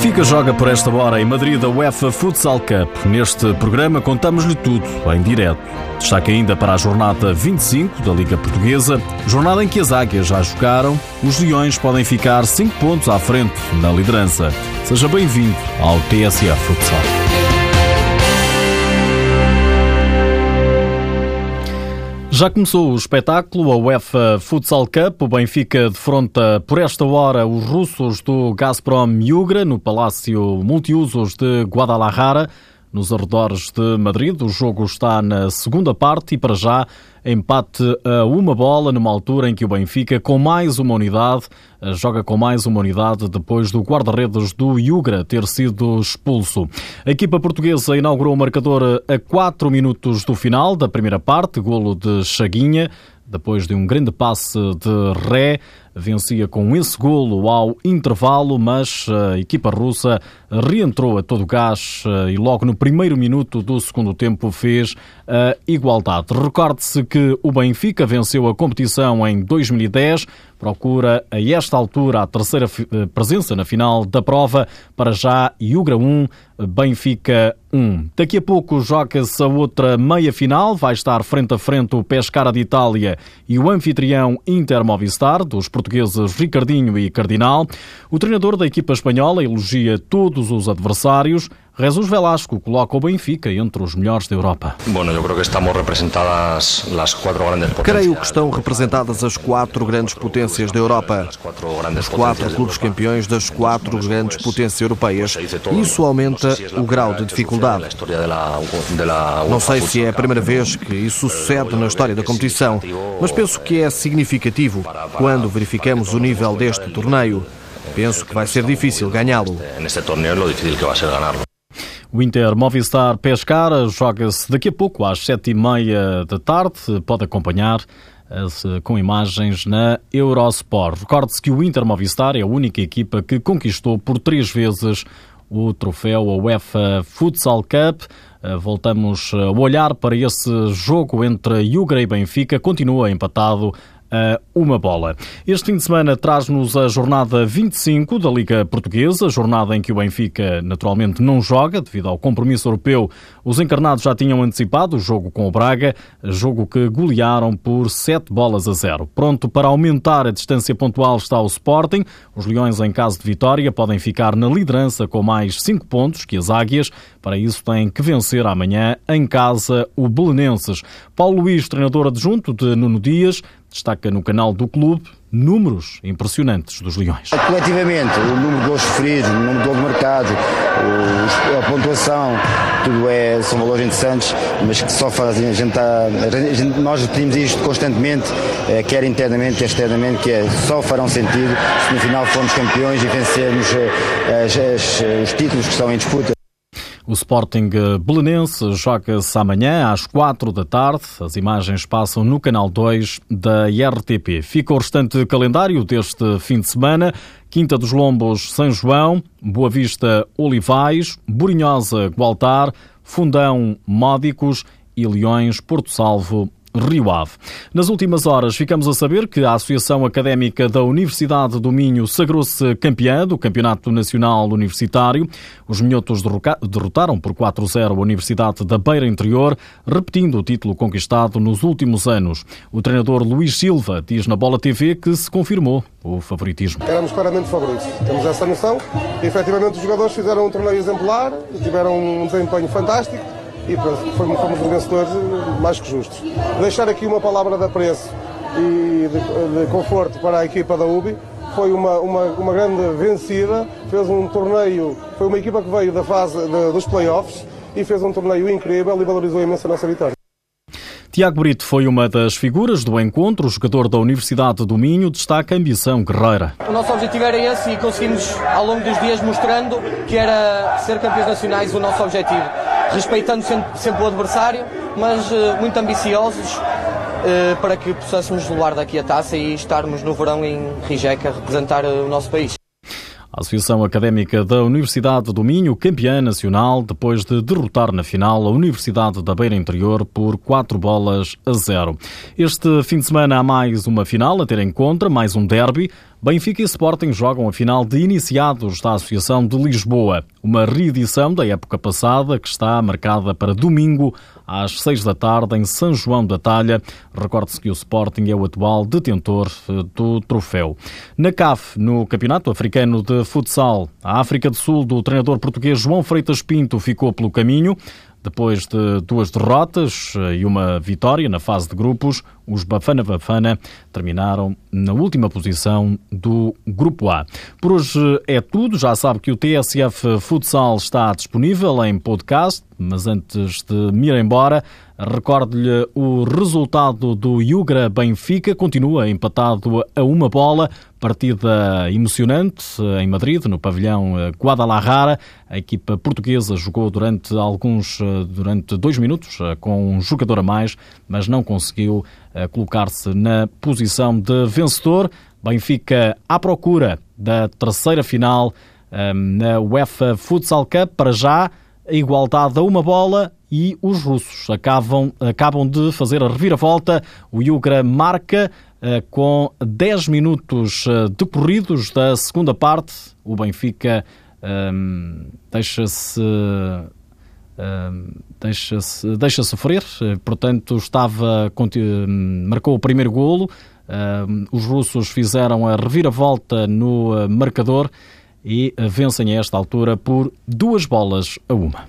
Benfica joga por esta hora em Madrid a UEFA Futsal Cup. Neste programa contamos-lhe tudo em direto. Destaque ainda para a jornada 25 da Liga Portuguesa, jornada em que as águias já jogaram, os leões podem ficar 5 pontos à frente na liderança. Seja bem-vindo ao TSF Futsal. Já começou o espetáculo, a UEFA Futsal Cup. O Benfica defronta por esta hora os russos do Gazprom Yugra no Palácio Multiusos de Guadalajara nos arredores de Madrid. O jogo está na segunda parte e, para já, empate a uma bola, numa altura em que o Benfica, com mais uma unidade, joga com mais uma unidade depois do guarda-redes do Yugra ter sido expulso. A equipa portuguesa inaugurou o marcador a 4 minutos do final da primeira parte, golo de Chaguinha depois de um grande passe de ré, vencia com esse golo ao intervalo, mas a equipa russa reentrou a todo gás eh, e logo no primeiro minuto do segundo tempo fez a igualdade. Recorde-se que o Benfica venceu a competição em 2010, procura a esta altura a terceira eh, presença na final da prova, para já Iugra 1, Benfica 1. Daqui a pouco joga-se a outra meia-final, vai estar frente a frente o Pescara de Itália e o anfitrião Inter Movistar, dos portugueses Ricardinho e Cardinal. O treinador da equipa espanhola elogia todos os adversários, Jesus Velasco coloca o Benfica entre os melhores da Europa. Bueno, eu creio que estamos representadas as quatro grandes potências. Creio que estão representadas as quatro grandes potências da Europa. Os quatro clubes campeões das quatro grandes potências europeias. Isso aumenta o grau de dificuldade. Não sei se é a primeira vez que isso sucede na história da competição, mas penso que é significativo quando verificamos o nível deste torneio. Penso que vai ser difícil ganhá-lo. Neste torneio, difícil que vai ser ganhá-lo. O Inter Movistar Pescara joga-se daqui a pouco às sete e meia da tarde. Pode acompanhar com imagens na Eurosport. Recorde-se que o Inter Movistar é a única equipa que conquistou por três vezes o troféu a UEFA Futsal Cup. Eh, voltamos a olhar para esse jogo entre Yugra e Benfica. Continua empatado a uma bola. Este fim de semana traz-nos a jornada 25 da Liga Portuguesa, jornada em que o Benfica naturalmente não joga devido ao compromisso europeu. Os encarnados já tinham antecipado o jogo com o Braga, jogo que golearam por 7 bolas a 0. Pronto para aumentar a distância pontual está o Sporting. Os Leões, em caso de vitória, podem ficar na liderança com mais 5 pontos que as Águias. Para isso, têm que vencer amanhã em casa o Belenenses. Paulo Luís, treinador adjunto de Nuno Dias, destaca no canal do clube números impressionantes dos Leões. Coletivamente, o número de gols sofridos, o número de gols marcados, a pontuação, tudo é, são valores interessantes, mas que só fazem a gente, tá, gente nós pedimos isto constantemente, eh, quer internamente, quer externamente, que é, só farão sentido se no final formos campeões e vencermos eh, as, as, os títulos que estão em disputa. O Sporting Belenense joga-se amanhã às quatro da tarde. As imagens passam no canal 2 da RTP. Fica o restante calendário deste fim de semana. Quinta dos Lombos, São João, Boa Vista, Olivais, Burinhosa, Gualtar, Fundão, Módicos e Leões, Porto Salvo, Rio Ave. Nas últimas horas ficamos a saber que a Associação Académica da Universidade do Minho sagrou-se campeã do Campeonato Nacional Universitário. Os minhotos derrotaram por 4-0 a Universidade da Beira Interior, repetindo o título conquistado nos últimos anos. O treinador Luís Silva diz na Bola TV que se confirmou o favoritismo. Éramos claramente favoritos, temos essa noção. E, efetivamente os jogadores fizeram um torneio exemplar, tiveram um desempenho fantástico e fomos, fomos vencedores mais que justos. Deixar aqui uma palavra de apreço e de, de conforto para a equipa da UBI. Foi uma, uma, uma, grande vencida, fez um torneio, foi uma equipa que veio da fase de, dos playoffs e fez um torneio incrível e valorizou imenso a nossa vitória. Tiago Brito foi uma das figuras do encontro. O jogador da Universidade do Minho destaca a ambição guerreira. O nosso objetivo era esse e conseguimos, ao longo dos dias, mostrando que era ser campeões nacionais o nosso objetivo respeitando sempre, o adversário, mas uh, muito ambiciosos uh, para que possássemos levar daqui a taça e estarmos no verão em Rijeka a representar uh, o nosso país. A Associação Académica da Universidade do Minho, campeã nacional, depois de derrotar na final a Universidade da Beira Interior por 4 bolas a 0. Este fim de semana há mais uma final a ter em conta, mais um derby. Benfica e Sporting jogam a final de iniciados da Associação de Lisboa, uma reedição da época passada que está marcada para domingo às seis da tarde em São João da Talha. Recorde-se que o Sporting é o atual detentor eh, do troféu. Na CAF, no Campeonato Africano de Futsal, a África do Sul do treinador português João Freitas Pinto ficou pelo caminho. Depois de duas derrotas e uma vitória na fase de grupos, os Bafana Bafana terminaram na última posição do Grupo A. Por hoje é tudo. Já sabe que o TSF Futsal está disponível em podcast, mas antes de me ir embora, Recordo-lhe o resultado do Yugra Benfica, continua empatado a uma bola, partida emocionante em Madrid, no pavilhão Guadalajara. A equipa portuguesa jogou durante alguns, durante dois minutos com um jogador a mais, mas não conseguiu eh, colocar-se na posição de vencedor. Benfica à procura da terceira final eh, na UEFA Futsal Cup, para já a igualdade a uma bola e os russos acabam, acabam de fazer a reviravolta. O Yugra marca uh, com 10 minutos uh, decorridos da segunda parte. O Benfica ehm, deixa-se. Ehm, deixa-se deixa sofrer, portanto estava marcou o primeiro golo ehm, os russos fizeram a reviravolta no eh, marcador e vencem a esta altura por duas bolas a uma.